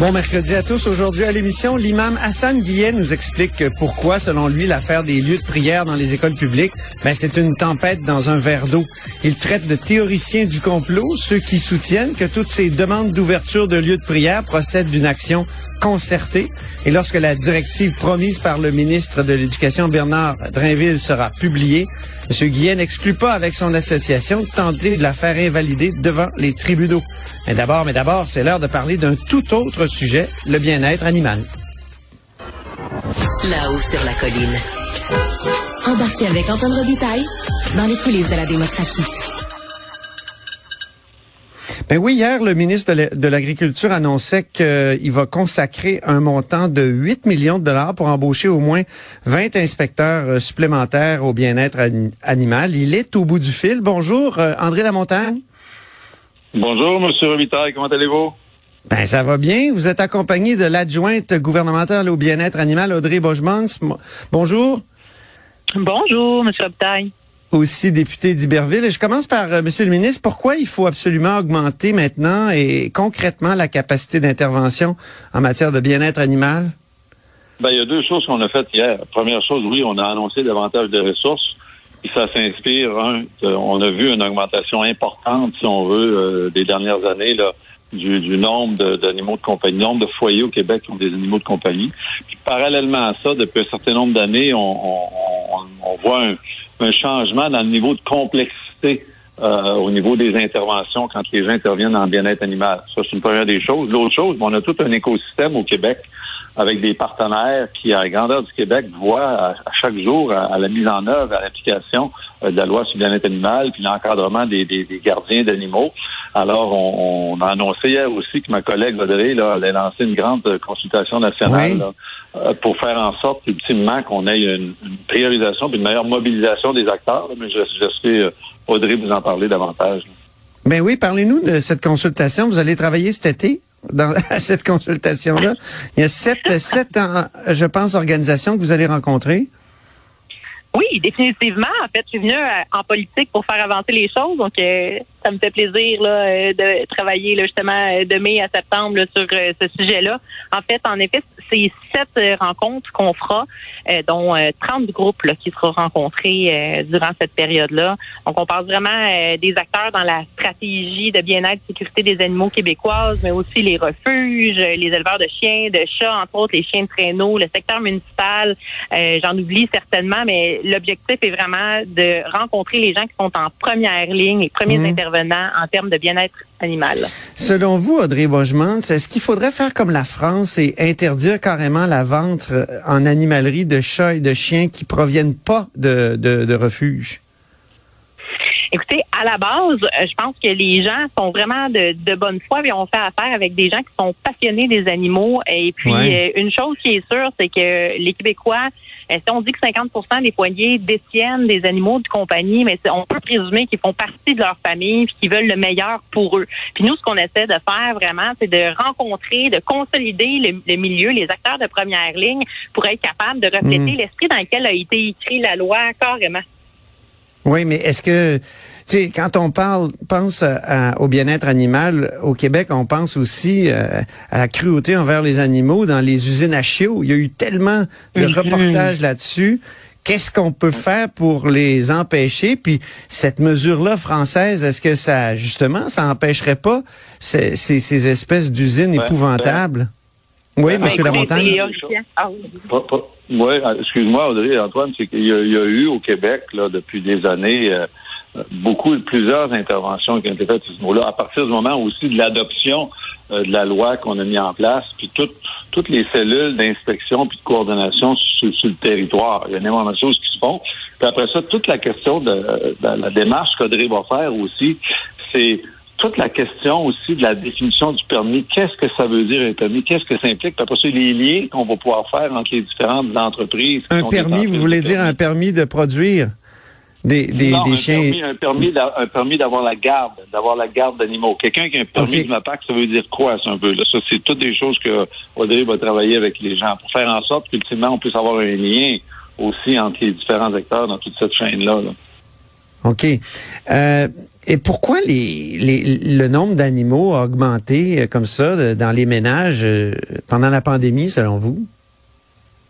Bon mercredi à tous. Aujourd'hui à l'émission, l'imam Hassan Guillet nous explique pourquoi, selon lui, l'affaire des lieux de prière dans les écoles publiques, ben, c'est une tempête dans un verre d'eau. Il traite de théoriciens du complot ceux qui soutiennent que toutes ces demandes d'ouverture de lieux de prière procèdent d'une action concertée. Et lorsque la directive promise par le ministre de l'Éducation, Bernard Drinville, sera publiée, M. Guillet n'exclut pas avec son association de tenter de la faire invalider devant les tribunaux. Mais d'abord, mais d'abord, c'est l'heure de parler d'un tout autre sujet, le bien-être animal. Là-haut sur la colline. Embarquez avec Antoine Robitaille dans les coulisses de la démocratie. Ben oui, hier, le ministre de l'Agriculture annonçait qu'il va consacrer un montant de 8 millions de dollars pour embaucher au moins 20 inspecteurs euh, supplémentaires au bien-être animal. Il est au bout du fil. Bonjour, euh, André Lamontagne. Bonjour, Monsieur Robitaille, comment allez-vous? Ben, ça va bien. Vous êtes accompagné de l'adjointe gouvernementale au bien-être animal, Audrey Bogemans. Bonjour. Bonjour, Monsieur Robitaille aussi député d'Iberville. Je commence par, euh, Monsieur le ministre, pourquoi il faut absolument augmenter maintenant et concrètement la capacité d'intervention en matière de bien-être animal? Ben, il y a deux choses qu'on a faites hier. Première chose, oui, on a annoncé davantage de ressources. Et ça s'inspire, on a vu une augmentation importante, si on veut, euh, des dernières années, là, du, nombre d'animaux de, compagnie, nombre de foyers au Québec qui ont des animaux de compagnie. Puis parallèlement à ça, depuis un certain nombre d'années, on, on, on, voit un, un changement dans le niveau de complexité euh, au niveau des interventions quand les gens interviennent en bien-être animal. Ça, c'est une première des choses. L'autre chose, on a tout un écosystème au Québec avec des partenaires qui, à la grandeur du Québec, voient à, chaque jour à, la mise en œuvre, à l'application euh, de la loi sur le bien-être animal, puis l'encadrement des, des, gardiens d'animaux. Alors, on, a annoncé hier aussi que ma collègue là, allait lancer une grande consultation nationale euh, pour faire en sorte, ultimement, qu'on ait une, priorisation et une meilleure mobilisation des acteurs. mais j'espère, euh, Audrey, vous en parler davantage. Ben oui, parlez-nous de cette consultation. Vous allez travailler cet été? Dans cette consultation-là. Il y a sept, sept, je pense, organisations que vous allez rencontrer. Oui, définitivement. En fait, je suis venue euh, en politique pour faire avancer les choses. Donc, euh, ça me fait plaisir là, euh, de travailler là, justement de mai à septembre sur ce sujet-là. En fait, en effet, c'est sept rencontres qu'on fera, dont 30 groupes là, qui seront rencontrés durant cette période-là. Donc, on parle vraiment des acteurs dans la stratégie de bien-être sécurité des animaux québécoises, mais aussi les refuges, les éleveurs de chiens, de chats, entre autres les chiens de traîneau, le secteur municipal. J'en oublie certainement, mais l'objectif est vraiment de rencontrer les gens qui sont en première ligne, les premiers mhm. intervenants en termes de bien-être animal. Selon vous, Audrey Bogemans, est-ce qu'il faudrait faire comme la France et interdire carrément la vente euh, en animalerie de chats et de chiens qui proviennent pas de, de, de refuges? Écoutez, à la base, euh, je pense que les gens sont vraiment de, de bonne foi et on fait affaire avec des gens qui sont passionnés des animaux. Et puis, euh, une chose qui est sûre, c'est que les Québécois, euh, si on dit que 50% des foyers détiennent des animaux de compagnie, mais on peut présumer qu'ils font partie de leur famille et qu'ils veulent le meilleur pour eux. Puis nous, ce qu'on essaie de faire vraiment, c'est de rencontrer, de consolider le, milieu, les acteurs de première ligne pour être capable de refléter mm. l'esprit dans lequel a été écrit la loi carrément. Oui, mais est-ce que, sais, quand on parle, pense au bien-être animal au Québec, on pense aussi euh, à la cruauté envers les animaux dans les usines à chiots. Il y a eu tellement de mhm. reportages là-dessus. Qu'est-ce qu'on peut faire pour les empêcher? Puis cette mesure-là française, est-ce que ça, justement, ça empêcherait pas ces, ces, espèces d'usines épouvantables? Oui, M. Lamontagne. Oui, excuse-moi, Audrey Antoine, c'est qu'il y, a eu au Québec, là, depuis des années, euh, beaucoup, plusieurs interventions qui ont été faites à ce niveau-là, à partir du moment aussi de l'adoption euh, de la loi qu'on a mis en place, puis toutes toutes les cellules d'inspection puis de coordination sur, le territoire. Il y a énormément de choses qui se font. Puis après ça, toute la question de, de la démarche qu'Audrey va faire aussi, c'est toute la question aussi de la définition du permis. Qu'est-ce que ça veut dire un permis? Qu'est-ce que ça implique? Puis après ça, les liens qu'on va pouvoir faire entre les différentes entreprises. Un permis, vous voulez dire un permis de produire? Des, des, Non, des un chiens. Permis, un permis, d'a- un permis d'avoir la garde, d'avoir la garde d'animaux. Quelqu'un qui a un permis de MAPAC, ça veut dire quoi, ça, un peu? Là? Ça, c'est toutes des choses que Audrey va travailler avec les gens pour faire en sorte qu'ultimement, on puisse avoir un lien aussi entre les différents acteurs dans toute cette chaîne-là. là. OK. Euh, et pourquoi les, les, le nombre d'animaux a augmenté euh, comme ça de- dans les ménages euh, pendant la pandémie, selon vous?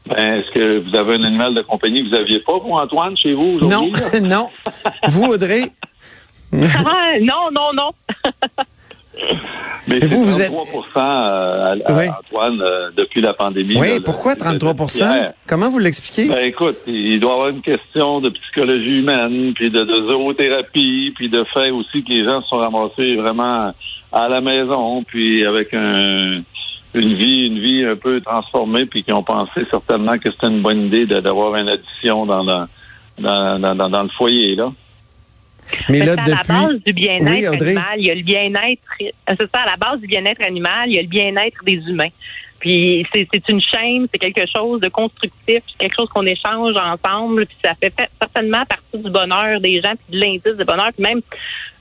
Ben, est-ce que vous avez un animal de compagnie que vous aviez pas, vous, Antoine, chez vous Non, aujourd'hui? là? non. Vous, Audrey? Ah, non, non, non. Mais Et vous, vous êtes- 33 à, à- Oui. Antoine, euh, depuis la pandémie. Oui, là, pourquoi le- 33 le tiers. Comment vous l'expliquez? Ben écoute, il doit y avoir une question de psychologie humaine, puis de, de zoothérapie, puis de fait aussi que les gens se sont ramassés vraiment à la maison, puis avec un, une vie, une vie un peu transformée, puis qui ont pensé certainement que c'était une bonne idée d'avoir une addition dans le dans, dans, dans, dans le foyer là. Mais là, c'est à la base depuis. du bien-être Oui, animal. Il y a le bien-être. euh, C'est ça, à la base du bien-être animal, il y a le bien-être des humains. Puis c'est une chaîne, c'est quelque chose de constructif, c'est quelque chose qu'on échange ensemble, puis ça fait fait- certainement partie du bonheur des gens, puis de l'indice de bonheur. Puis même,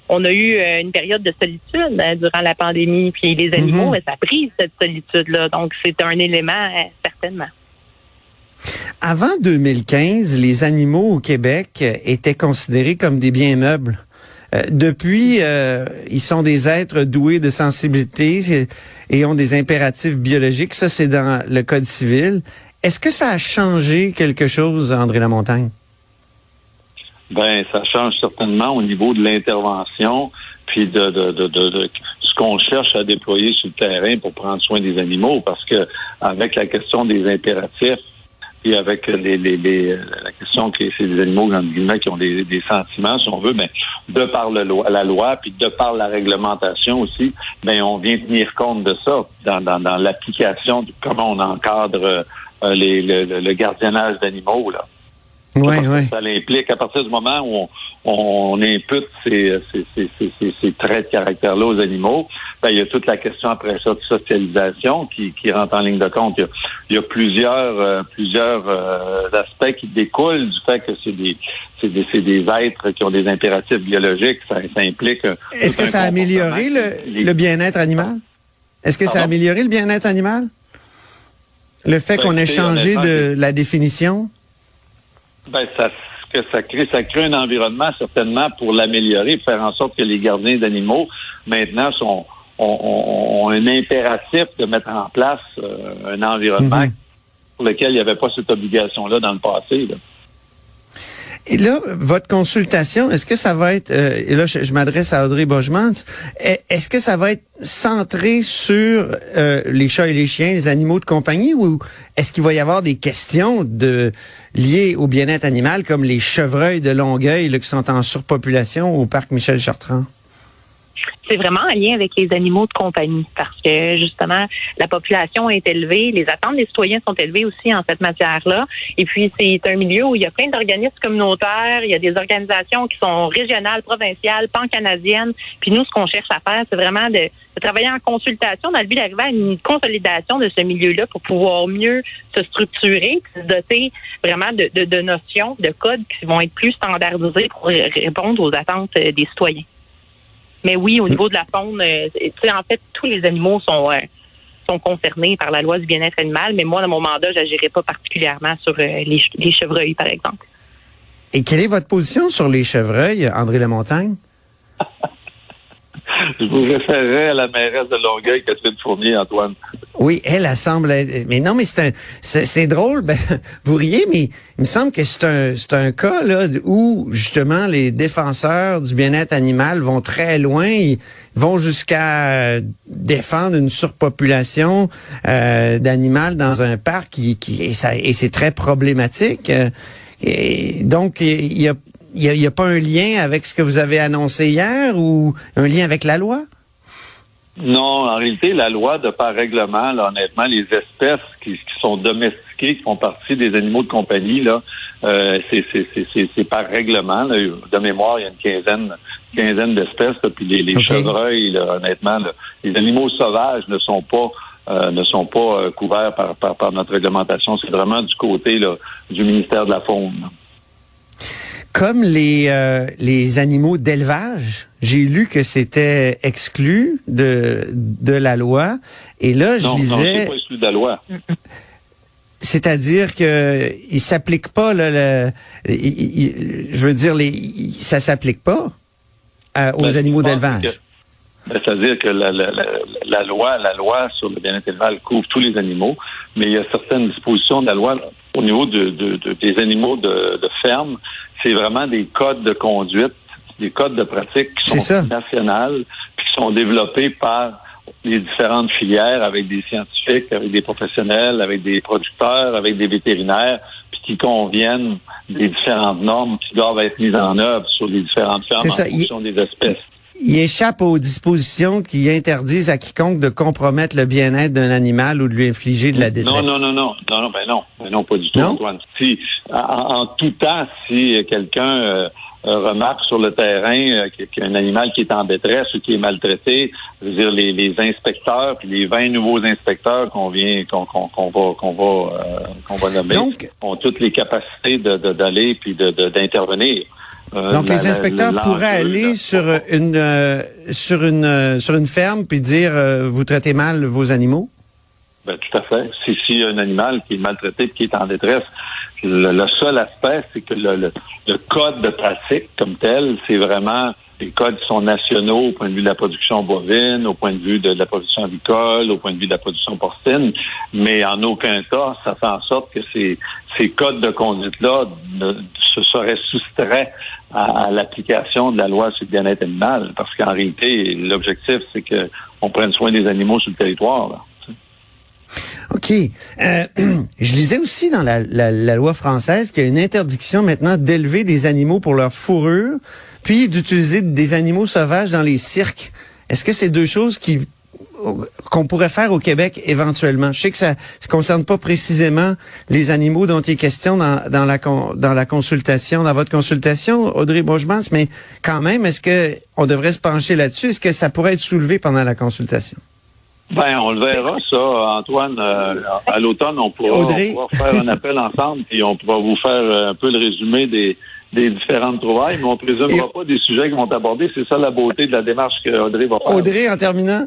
on a eu euh, une période de solitude hein, durant la pandémie, puis les animaux, mais ça a pris cette solitude-là. Donc c'est un élément, euh, certainement. Avant 2015, les animaux au Québec euh, étaient considérés comme des biens meubles. Euh, depuis, euh, ils sont des êtres doués de sensibilité et ont des impératifs biologiques. Ça, c'est dans le Code civil. Est-ce que ça a changé quelque chose, André Lamontagne? Ben, ça change certainement au niveau de l'intervention, puis de, de, de, de, ce qu'on cherche à déployer sur le terrain pour prendre soin des animaux, parce que avec la question des impératifs, et avec les, les, les, la question que c'est des animaux qui ont des, des sentiments, si on veut, mais de par le la loi, puis de par la réglementation aussi, ben on vient tenir compte de ça dans, dans, dans l'application de comment on encadre euh, les, le, le- le gardiennage d'animaux là. Que oui. Ça l'implique à partir du moment où on, on impute ces, ces, ces, ces, traits de caractère-là aux animaux, ben, il y a toute la question après ça de socialisation qui, qui rentre en ligne de compte. Il y a, il y a plusieurs euh, plusieurs euh, aspects qui découlent du fait que c'est des c'est des, c'est des êtres qui ont des impératifs biologiques. Ça, ça implique. Est-ce que ça a amélioré le, le bien-être animal? Est-ce que ça a amélioré le bien-être animal? Le fait Ben, qu'on ait changé de la définition? Ben, ça, que ça crée, ça crée un environnement certainement pour l'améliorer, pour faire en sorte que les gardiens d'animaux maintenant sont ont, ont- ont un impératif de mettre en place euh, un environnement Mhm. pour lequel il n'y avait pas cette obligation-là dans le passé. là. Et là, votre consultation, est-ce que ça va être, euh, et là je, m'adresse à Audrey Bogemans, est- est-ce que ça va être centré sur euh, les chats et les chiens, les animaux de compagnie, ou est-ce qu'il va y avoir des questions de liées au bien-être animal, comme les chevreuils de Longueuil là, qui sont en surpopulation au parc Michel Chartrand? C'est vraiment en lien avec les animaux de compagnie parce que justement la population est élevée, les attentes des citoyens sont élevées aussi en cette matière-là. Et puis c'est un milieu où il y a plein d'organismes communautaires, il y a des organisations qui sont régionales, provinciales, pan-canadiennes. Puis nous, ce qu'on cherche à faire, c'est vraiment de, travailler en consultation dans le but d'arriver à une consolidation de ce milieu-là pour pouvoir mieux se structurer, se doter vraiment de, de, notions, de codes qui vont être plus standardisés pour ré- répondre aux attentes euh, des citoyens. Mais oui, au niveau de la faune, euh, tu sais, en fait, tous les animaux sont, euh, sont concernés par la loi du bien-être animal, mais moi, dans mon mandat, j'agirai pas particulièrement sur euh, les chevreuils, par exemple. Et quelle est votre position sur les chevreuils, André Lamontagne? Je vous référerai à la mairesse de Longueuil, Catherine Fournier, Antoine. Oui, elle, elle semble. Mais non, mais c'est un, c'est, drôle, ben, vous riez, mais il me semble que c'est un, c'est un cas là où justement les défenseurs du bien-être animal vont très loin, ils vont jusqu'à défendre une surpopulation euh, d'animal dans un parc qui, qui et, c'est très problématique. Euh, Et donc, il y a, y a pas un lien avec ce que vous avez annoncé hier ou un lien avec la loi? Non, en réalité, la loi, de par règlement, là, honnêtement, les espèces qui, qui sont domestiquées, qui font partie des animaux de compagnie, là, euh, c'est, c'est, c'est, c'est, c'est par règlement. Là. De mémoire, il y a une quinzaine, quinzaine d'espèces. puis les, chevreuils, là, honnêtement, là, les animaux sauvages ne sont pas euh, ne sont pas euh, couverts par, par, par notre réglementation. C'est vraiment du côté là, du ministère de la Faune. Comme les euh, les animaux d'élevage, j'ai lu que c'était exclu de de la loi. Et là, je non, disais. Non, c'est pas exclu de la loi. C'est-à-dire que il s'applique pas là, le, il, il, je veux dire les, ça s'applique pas à, aux Ben, animaux d'élevage. ben, C'est-à-dire que la, la, la, la loi, la loi sur le bien-être animal couvre tous les animaux, mais il y a certaines dispositions de la loi au niveau de, de- de- des animaux de, de ferme. C'est vraiment des codes de conduite, des codes de pratique qui ça. sont nationales, puis qui sont développés par les différentes filières avec des scientifiques, avec des professionnels, avec des producteurs, avec des vétérinaires, puis qui conviennent des différentes normes qui doivent être mises en œuvre sur les différentes fermes en fonction des espèces. Il échappe aux dispositions qui interdisent à quiconque de compromettre le bien-être d'un animal ou de lui infliger de la détresse. Non, non, non, non, non, non, ben non, ben non, pas du tout, Non? Antoine. Si, en, en tout temps, si quelqu'un euh, remarque sur le terrain euh, qu'il y a un animal qui est en détresse ou qui est maltraité, je veux dire, les, les inspecteurs, puis les 20 nouveaux inspecteurs qu'on vient, qu'on qu'on qu'on va, qu'on va, euh, qu'on va nommer, Donc- ont toutes les capacités de de- d'aller puis de de- d'intervenir. Euh, Donc la- les inspecteurs pourraient aller là, sur une euh, sur une euh, sur une ferme puis dire euh, vous traitez mal vos animaux? Ben, tout à fait. Si, si un animal qui est maltraité qui est en détresse, le, le seul aspect, c'est que le, le, le code de pratique comme tel, c'est vraiment les codes qui sont nationaux au point de vue de la production bovine, au point de vue de la production avicole, au point de vue de la production porcine, mais en aucun cas, ça fait en sorte que ces, ces codes de conduite-là se seraient soustraits à, l'application de la loi sur le bien-être animal, parce qu'en réalité, l'objectif, c'est que on prenne soin des animaux sur le territoire. OK. Euh, je lisais aussi dans la loi française qu'il y a une interdiction maintenant d'élever des animaux pour leur fourrure, puis d'utiliser des animaux sauvages dans les cirques. Est-ce que c'est deux choses qui qu'on pourrait faire au Québec éventuellement. Je sais que ça ne concerne pas précisément les animaux dont il est question dans, dans, la, con- dans la consultation, dans votre consultation, Audrey Bourgemans, mais quand même, est-ce que on devrait se pencher là-dessus? Est-ce que ça pourrait être soulevé pendant la consultation? Ben, on le verra, ça, Antoine. euh, à l'automne, on pourra, Audrey? on pourra faire un appel ensemble, puis on pourra vous faire euh, un peu le résumé des, des différentes trouvailles, mais on ne présumera Et- pas des sujets qui vont aborder. C'est ça la beauté de la démarche que Audrey va faire. Audrey, en terminant?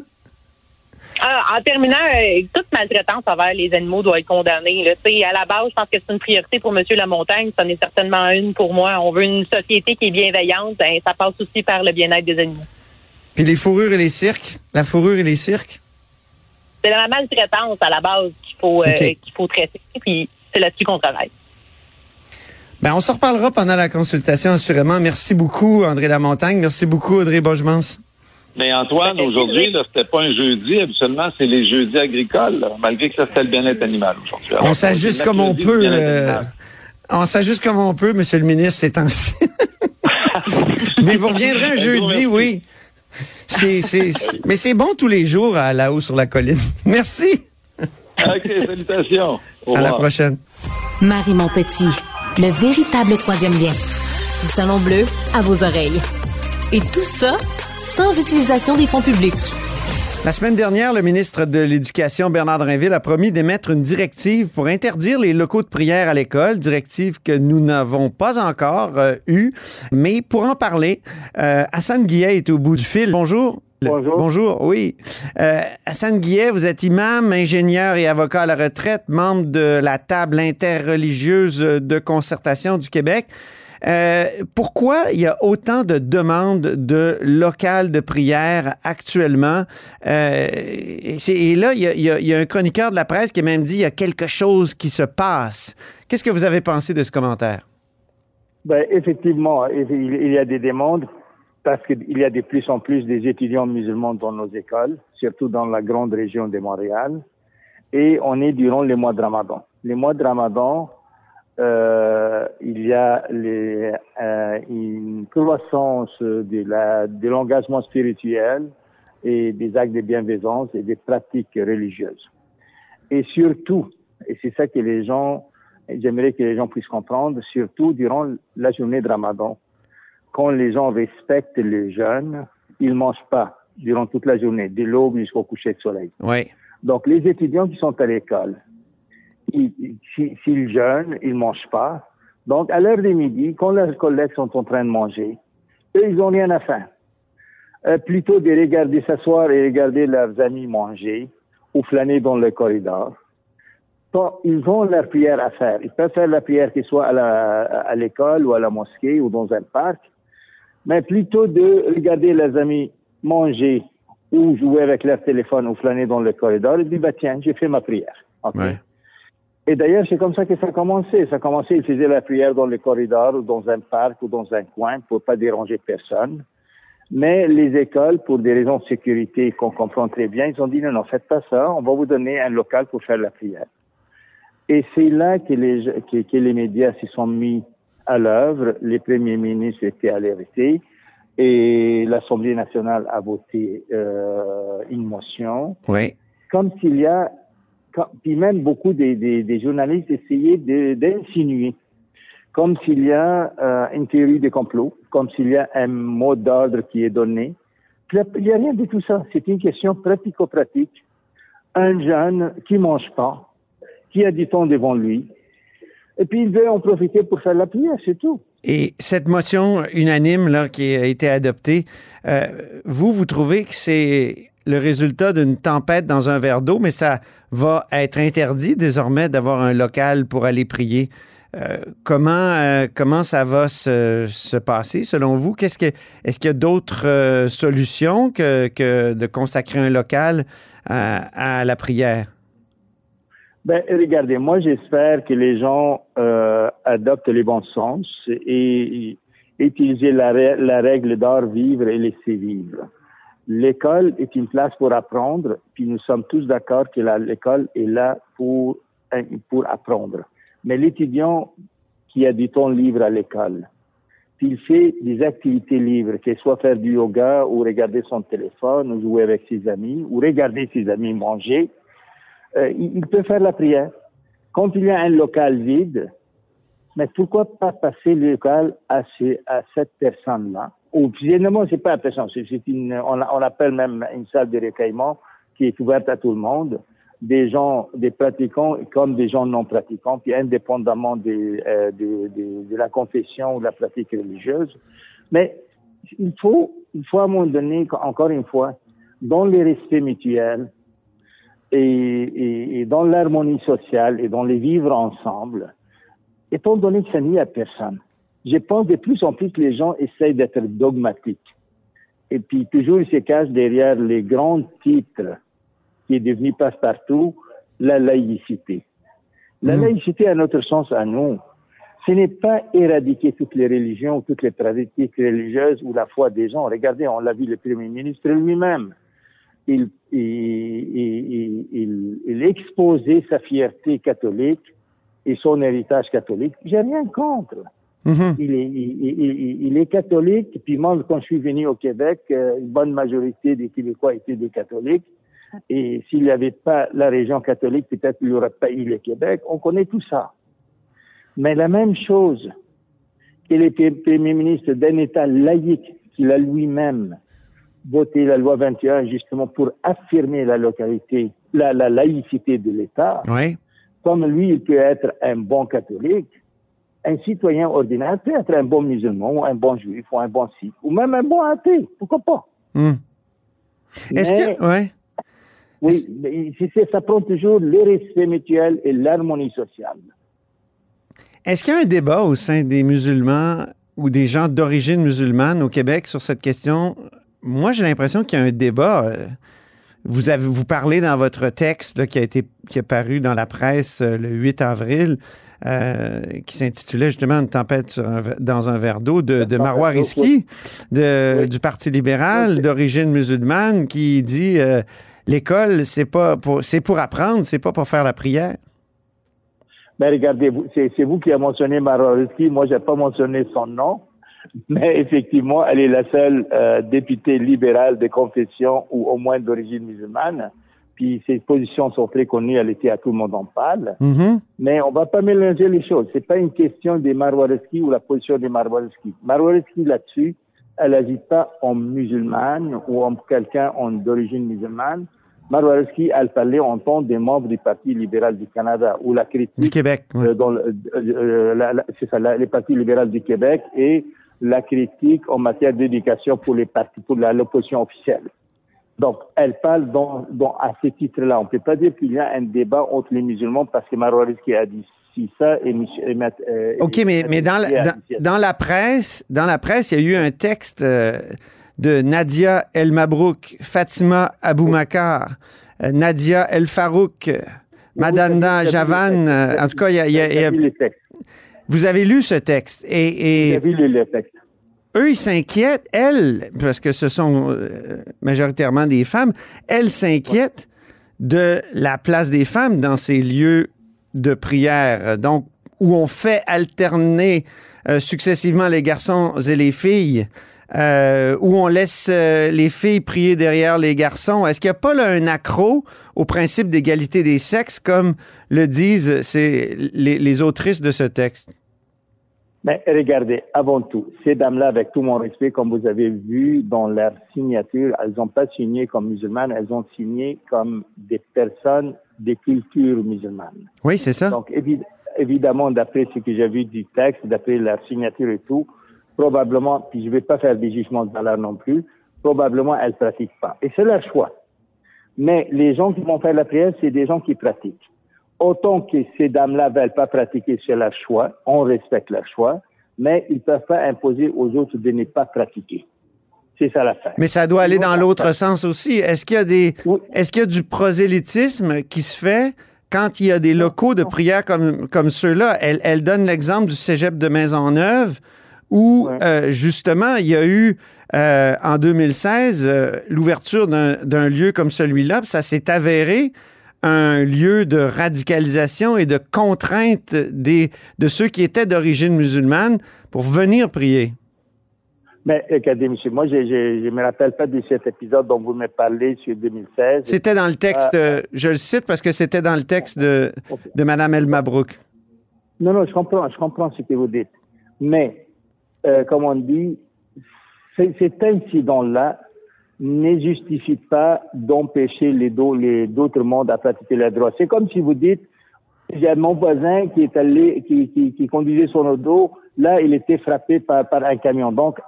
Ah, en terminant, euh, toute maltraitance envers les animaux doit être condamnée. Là. À la base, je pense que c'est une priorité pour Monsieur Lamontagne. Ça en est certainement une pour moi. On veut une société qui est bienveillante. Ben, ça passe aussi par le bien-être des animaux. Puis les fourrures et les cirques? La fourrure et les cirques? C'est la maltraitance à la base qu'il faut, euh, qu'il faut traiter. Puis c'est là-dessus qu'on travaille. Ben, on se reparlera pendant la consultation, assurément. Merci beaucoup, André Lamontagne. Merci beaucoup, Audrey Bogemans. Mais Antoine, aujourd'hui, là, c'était pas un jeudi. Habituellement, c'est les jeudis agricoles, là, malgré que ça, c'était le bien-être animal aujourd'hui. On s'ajuste comme on peut. euh, on s'ajuste comme on peut, Monsieur le ministre, ces temps-ci. Mais vous reviendrez un jeudi, oui. C'est, mais c'est bon tous les jours à la haut sur la colline. Merci. OK, salutations. Au À la prochaine. Marie Montpetit, le véritable troisième lien. Du salon bleu à vos oreilles. Et tout ça sans utilisation des fonds publics. La semaine dernière, le ministre de l'Éducation, Bernard Drinville, a promis d'émettre une directive pour interdire les locaux de prière à l'école, directive que nous n'avons pas encore euh, eue. Mais pour en parler, euh, Hassan Guillet est au bout du fil. Bonjour. Bonjour. Bonjour, oui. Euh, Hassan Guillet, vous êtes imam, ingénieur et avocat à la retraite, membre de la table interreligieuse de concertation du Québec. Euh, pourquoi il y a autant de demandes de locales de prière actuellement? Euh, et, là, il y, a, un chroniqueur de la presse qui a même dit il y a quelque chose qui se passe. Qu'est-ce que vous avez pensé de ce commentaire? Ben, effectivement, il y a des demandes parce qu'il y a de plus en plus des étudiants musulmans dans nos écoles, surtout dans la grande région de Montréal. Et on est durant les mois de Ramadan. Les mois de Ramadan, euh, il y a les, euh, une croissance de la- de l'engagement spirituel et des actes de bienveillance et des pratiques religieuses. Et surtout, et c'est ça que les gens, j'aimerais que les gens puissent comprendre, surtout durant la journée de Ramadan, quand les gens respectent les jeûnes, ils mangent pas durant toute la journée, de l'aube jusqu'au coucher de soleil. Oui. Donc, les étudiants qui sont à l'école, s'ils jeûnent, ils mangent pas Donc, à l'heure des midi, quand leurs collègues sont en train de manger, eux, ils n'ont rien à faire. Euh, plutôt de regarder s'asseoir et regarder leurs amis manger ou flâner dans le corridor. Ils ont leur prière à faire. Ils peuvent faire la prière qu'ils soit à l'école ou à la mosquée ou dans un parc, mais plutôt de regarder leurs amis manger ou jouer avec leur téléphone ou flâner dans le corridor et dire, bah, tiens, j'ai fait ma prière. Et d'ailleurs, c'est comme ça que ça a commencé. Ça a commencé, ils faisaient la prière dans le corridor ou dans un parc ou dans un coin pour pas déranger personne. Mais les écoles, pour des raisons de sécurité qu'on comprend très bien, ils ont dit non, non, faites pas ça, on va vous donner un local pour faire la prière. Et c'est là que les, que, les médias s'y sont mis à l'œuvre. Les premiers ministres étaient alertés et l'Assemblée nationale a voté euh, une motion. Oui. Comme s'il y a, puis même beaucoup des, des, journalistes essayaient d'insinuer comme s'il y a euh, une théorie des complots, comme s'il y a un mot d'ordre qui est donné. Il n'y a rien de tout ça. C'est une question pratico-pratique. Un jeune qui mange pas, qui a du temps devant lui, et puis il veut en profiter pour faire la prière, c'est tout. Et cette motion unanime là, qui a été adoptée, euh, vous, vous trouvez que c'est le résultat d'une tempête dans un verre d'eau, mais ça va être interdit désormais d'avoir un local pour aller prier. Euh, comment, euh, comment ça va se, se passer selon vous? Qu'est-ce que, est-ce qu'il y a d'autres euh, solutions que, que, de consacrer un local à, la prière? Ben, regardez, moi j'espère que les gens adoptent les bons sens et, utiliser la, la règle d'or vivre et laisser vivre. L'école est une place pour apprendre, puis nous sommes tous d'accord que l'école est là pour, pour apprendre. Mais l'étudiant qui a du temps libre à l'école, s'il fait des activités libres, que soit faire du yoga ou regarder son téléphone ou jouer avec ses amis ou regarder ses amis manger, euh, il peut faire la prière. Quand il y a un local vide, mais pourquoi pas passer le local à, à cette personne-là? Ou finalement, c'est pas la personne, c'est une, on, on appelle même une salle de recueillement qui est ouverte à tout le monde des gens, des pratiquants comme des gens non pratiquants, puis indépendamment euh, de, de, la confession ou de la pratique religieuse. Mais il faut, il faut à un moment donné, encore une fois, dans le respect mutuel et, et, dans l'harmonie sociale et dans les vivre ensemble, étant donné que ça n'y a personne, je pense de plus en plus que les gens essayent d'être dogmatiques. Et puis toujours ils se cachent derrière les grands titres qui est devenu passe-partout, la laïcité. La hmm. laïcité, à notre sens, à nous, ce n'est pas éradiquer toutes les religions, toutes les pratiques religieuses ou la foi des gens. Regardez, on l'a vu le Premier ministre lui-même. Il, il, il, il, exposait sa fierté catholique et son héritage catholique. J'ai rien contre. Mm-hmm. il, est, il, est, catholique. Puis moi, quand je suis venu au Québec, euh, une bonne majorité des Québécois étaient des catholiques. Et s'il n'y avait pas la région catholique, peut-être il n'y aurait pas eu le Québec. On connaît tout ça. Mais la même chose que le premier ministre d'un État laïque, qu'il a lui-même voté la loi 21 justement pour affirmer la localité, la, laïcité de l'État. Oui. Comme lui, il peut être un bon catholique, un citoyen ordinaire peut être un bon musulman, ou un bon juif, ou un bon sikh, ou même un bon athée. Pourquoi pas? Hmm. Est-ce que, ouais. Oui, mais ça prend toujours le respect mutuel et l'harmonie sociale. Est-ce qu'il y a un débat au sein des musulmans ou des gens d'origine musulmane au Québec sur cette question? Moi, j'ai l'impression qu'il y a un débat. Vous avez vous parlez dans votre texte qui a été qui a paru dans la presse euh, le 8 avril, euh, qui s'intitulait justement Une tempête dans un verre d'eau de, de Marois Risky, du Parti libéral d'origine musulmane, qui dit euh, l'école, c'est pas pour, c'est pour apprendre, c'est pas pour faire la prière. Mais ben, regardez, c'est vous qui avez mentionné Marorski. Moi, j'ai pas mentionné son nom. Mais effectivement, elle est la seule euh, députée libérale de confession ou au moins d'origine musulmane. Puis ses positions sont très connues, elle était à tout le monde en parle. Mm-hmm. Mais on va pas mélanger les choses. C'est pas une question des Marwareski ou la position des Marwareski. Marwareski là-dessus, elle n'agit pas en musulmane ou en quelqu'un d'origine musulmane. Marowarovski, elle parlait en tant des membres du Parti libéral du Canada, ou la critique Du Québec. ouais. euh, euh, la- c'est ça, la- les partis libéraux du Québec et la critique en matière d'éducation pour les partis, pour l'opposition officielle. Donc, elle parle dans, dans, à ce titre-là. On ne peut pas dire qu'il y a un débat entre les musulmans parce que Marowarovski a dit si ça et, et euh, OK, mais, mais dans, la, dans, dans la presse, dans la presse, il y a eu un texte euh, de Nadia El Mabrouk, Fatima Aboumakar, euh, Nadia El Farouk, euh, Madanda Javan. euh, en tout cas, il y a- y a- y J'ai a-. vous avez lu ce texte et, vu le, le texte. eux, ils s'inquiètent, elles, parce que ce sont euh, majoritairement des femmes, elles s'inquiètent de la place des femmes dans ces lieux de prière, donc où on fait alterner euh, successivement les garçons et les filles, euh, où on laisse les filles prier derrière les garçons. Est-ce qu'il n'y a pas là, un accro au principe d'égalité des sexes, comme le disent ces- les, les autrices de ce texte? Mais regardez, avant tout, ces dames-là, avec tout mon respect, comme vous avez vu dans leur signature, elles n'ont pas signé comme musulmanes, elles ont signé comme des personnes des cultures musulmanes. Oui, c'est ça. Donc, évi- évidemment, d'après ce que j'ai vu du texte, d'après leur signature et tout, probablement, puis je ne vais pas faire des jugements de valeur non plus, probablement elles ne pratiquent pas. Et c'est leur choix. Mais les gens qui vont faire la prière, c'est des gens qui pratiquent. Autant que ces dames-là ne veulent pas pratiquer, c'est leur choix, on respecte leur choix, mais ils ne peuvent pas imposer aux autres de ne pas pratiquer. C'est ça l'affaire. Mais ça doit aller dans l'autre sens aussi. Est-ce qu'il y a des, Oui. est-ce qu'il y a du prosélytisme qui se fait quand il y a des locaux de prière comme, comme ceux-là? Elle, elle donne l'exemple du cégep de Maisonneuve où, Ouais. euh, justement, il y a eu, euh, en 2016, euh, l'ouverture d'un, lieu comme celui-là. Ça s'est avéré un lieu de radicalisation et de contrainte des, de ceux qui étaient d'origine musulmane pour venir prier. Mais monsieur, moi, je ne me rappelle pas de cet épisode dont vous me parlez sur 2016. C'était dans le texte, euh, je le cite parce que c'était dans le texte de, de Mme El Mabrouk. Non, non, je comprends, je comprends ce que vous dites. Mais, euh, comme on dit, cet incident-là ne justifie pas d'empêcher les les- d'autres mondes à pratiquer leurs droits. C'est comme si vous dites, j'ai mon voisin qui est allé, qui, qui, qui conduisait son auto, là, il était frappé par, par un camion. Donc,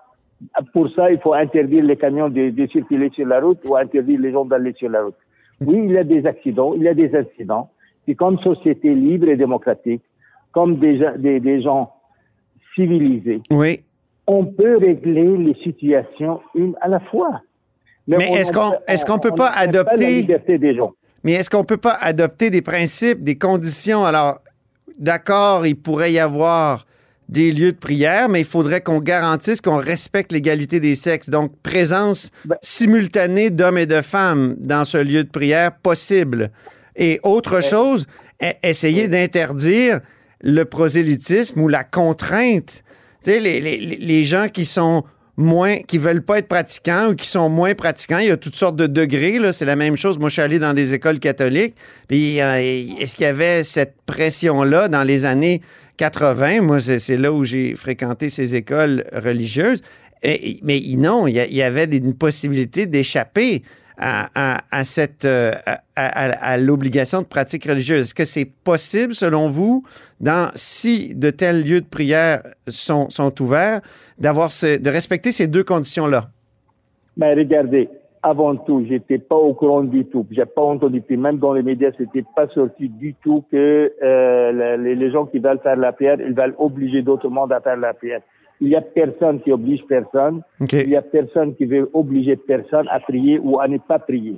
pour ça, il faut interdire les camions de, de circuler sur la route ou interdire les gens d'aller sur la route. Oui, il y a des accidents, il y a des incidents. Et comme société libre et démocratique, comme des, des gens civilisés, Oui. on peut régler les situations une à la fois. Mais est-ce on- qu'on- est-ce qu'on peut on pas adopter- la liberté des gens. Mais est-ce qu'on peut pas adopter des principes, des conditions? Alors, d'accord, il pourrait y avoir des lieux de prière, mais il faudrait qu'on garantisse qu'on respecte l'égalité des sexes. Donc, présence Ben- simultanée d'hommes et de femmes dans ce lieu de prière possible. Et autre chose, e- essayer d'interdire le prosélytisme ou la contrainte. Tu sais, les, les- les- gens qui sont moins, qui veulent pas être pratiquants ou qui sont moins pratiquants, il y a toutes sortes de degrés. Là, c'est la même chose. Moi, je suis allé dans des écoles catholiques. Puis, euh, est-ce qu'il y avait cette pression-là dans les années 80? Moi, c'est, c'est là où j'ai fréquenté ces écoles religieuses. Mais non, il y, y avait une possibilité d'échapper à, à- à cette, euh, à, à- l'obligation de pratique religieuse. Est-ce que c'est possible, selon vous, dans, si de tels lieux de prière sont, sont ouverts, d'avoir de respecter ces deux conditions-là? Mais regardez, avant tout, j'étais pas au courant du tout. J'ai pas entendu, même dans les médias, c'était pas sorti du tout que euh, les, les gens qui veulent faire la prière, ils veulent obliger d'autres mondes à faire la prière. Il y a personne qui oblige personne. Il y a personne qui veut obliger personne à prier ou à ne pas prier.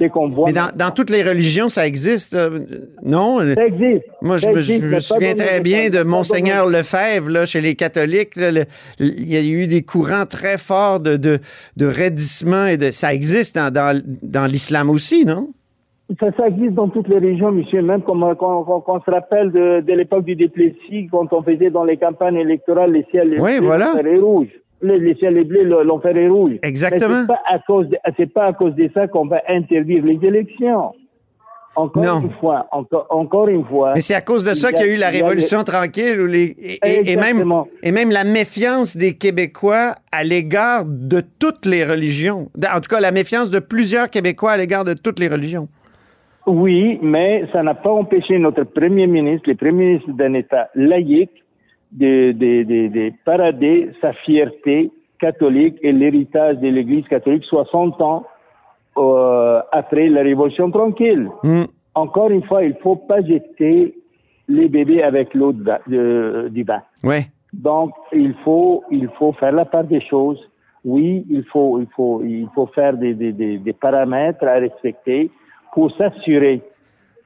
C'est qu'on voit. Mais dans, dans toutes les religions, ça existe, euh, non? Ça existe. Moi, je Ça me, existe, je me mais pas souviens très bien de Monseigneur Lefebvre, là, chez les catholiques. là, le- il y a eu des courants très forts de, de, de raidissement et de. Ça existe dans, dans, dans l'islam aussi, non? Ça, ça existe dans toutes les régions, monsieur. Même comme quand, quand- quand on se rappelle de, de l'époque du Duplessis, quand on faisait dans les campagnes électorales les ciels Oui, bleus, voilà. l'enfer est rouge. Les, les ciels bleus, le- l'enfer est rouge. Exactement. C'est pas à cause de, pas à cause de ça qu'on va interdire les élections. Encore une fois, encore, encore une fois. Mais c'est à cause de ça qu'il y a eu la Révolution tranquille les, et, même, et même la méfiance des Québécois à l'égard de toutes les religions. En tout cas, la méfiance de plusieurs Québécois à l'égard de toutes les religions. Oui, mais ça n'a pas empêché notre premier ministre, le premier ministre d'un État laïque, de, de, de, de parader sa fierté catholique et l'héritage de l'Église catholique 60 ans euh, après la Révolution tranquille. Mm. Encore une fois, il ne faut pas jeter les bébés avec l'eau du bain. Ouais. Donc, il faut, il faut faire la part des choses. Oui, il faut, il faut, il faut faire des, des, des paramètres à respecter pour s'assurer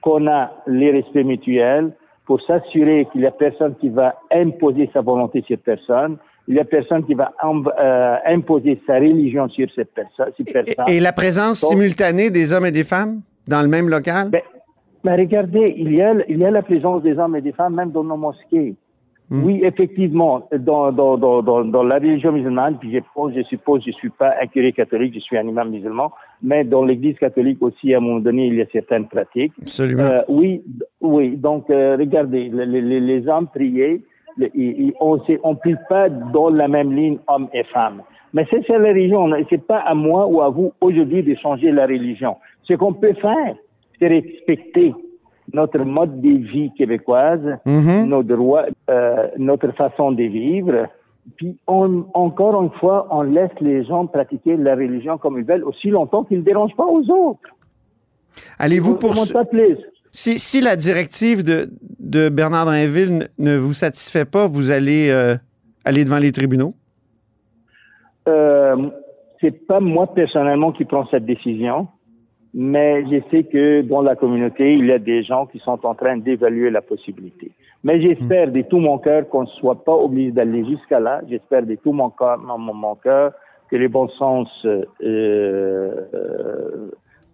qu'on a les respects mutuels, pour s'assurer qu'il n'y a personne qui va imposer sa volonté sur personne, il n'y a personne qui va euh, imposer sa religion sur cette personne. Et, la présence simultanée des hommes et des femmes dans le même local? Ben, ben, regardez, il y, a, il y a la présence des hommes et des femmes même dans nos mosquées. Hmm. Oui, effectivement, dans, dans, dans, dans, la religion musulmane, puis je suppose, je suppose, je suis pas un curé catholique, je suis un imam musulman, mais dans l'Église catholique aussi, à un moment donné, il y a certaines pratiques. Absolument. Euh, oui, oui. Donc, euh, regardez, les, les, les, hommes priaient, on ne prie pas dans la même ligne hommes et femmes. Mais c'est la religion. C'est pas à moi ou à vous aujourd'hui de changer la religion. Ce qu'on peut faire, c'est respecter notre mode de vie québécoise, mm-hmm. nos droits, euh, notre façon de vivre. Puis on, encore une fois, on laisse les gens pratiquer la religion comme ils veulent aussi longtemps qu'ils ne dérangent pas aux autres. Allez-vous pour si, si la directive de, de Bernard Drinville ne vous satisfait pas, vous allez euh, aller devant les tribunaux? Euh, c'est pas moi personnellement qui prends cette décision mais je sais que dans la communauté, il y a des gens qui sont en train d'évaluer la possibilité. Mais j'espère de tout mon cœur qu'on ne soit pas obligé d'aller jusqu'à là. J'espère de tout mon cœur, mon, cœur que les bons sens, euh, euh,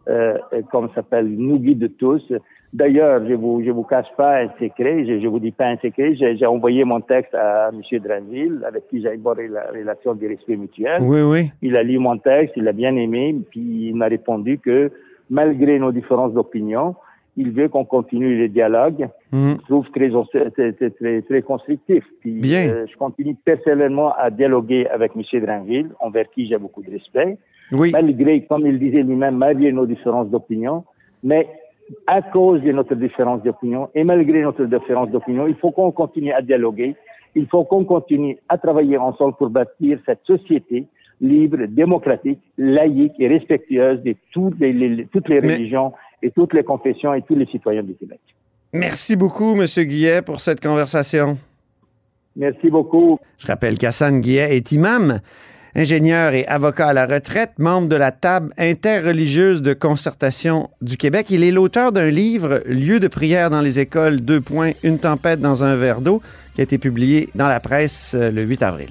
euh, comme s'appelle, nous guident tous. D'ailleurs, je vous je vous cache pas un secret, je, je vous dis pas un secret. J'ai envoyé mon texte à M. Dranville, avec qui j'ai abordé la relation de respect mutuel. Oui, oui. Il a lu mon texte, il a bien aimé, puis il m'a répondu que malgré nos différences d'opinion, il veut qu'on continue les dialogues. Mm. Je trouve très, très, très, constructif. Puis, Bien. Euh, je continue personnellement à dialoguer avec M. Dranville, envers qui j'ai beaucoup de respect. Oui. Malgré, comme il disait lui-même, malgré nos différences d'opinion, mais à cause de notre différence d'opinion et malgré notre différence d'opinion, il faut qu'on continue à dialoguer. Il faut qu'on continue à travailler ensemble pour bâtir cette société libre, démocratique, laïque et respectueuse de toutes les, toutes les religions et toutes les confessions et tous les citoyens du Québec. Merci beaucoup, M. Guillet, pour cette conversation. Merci beaucoup. Je rappelle qu'Hassan Guillet est imam, ingénieur et avocat à la retraite, membre de la table interreligieuse de concertation du Québec. Il est l'auteur d'un livre, Lieu de prière dans les écoles, deux points, une tempête dans un verre d'eau, qui a été publié dans la presse euh, le 8 avril.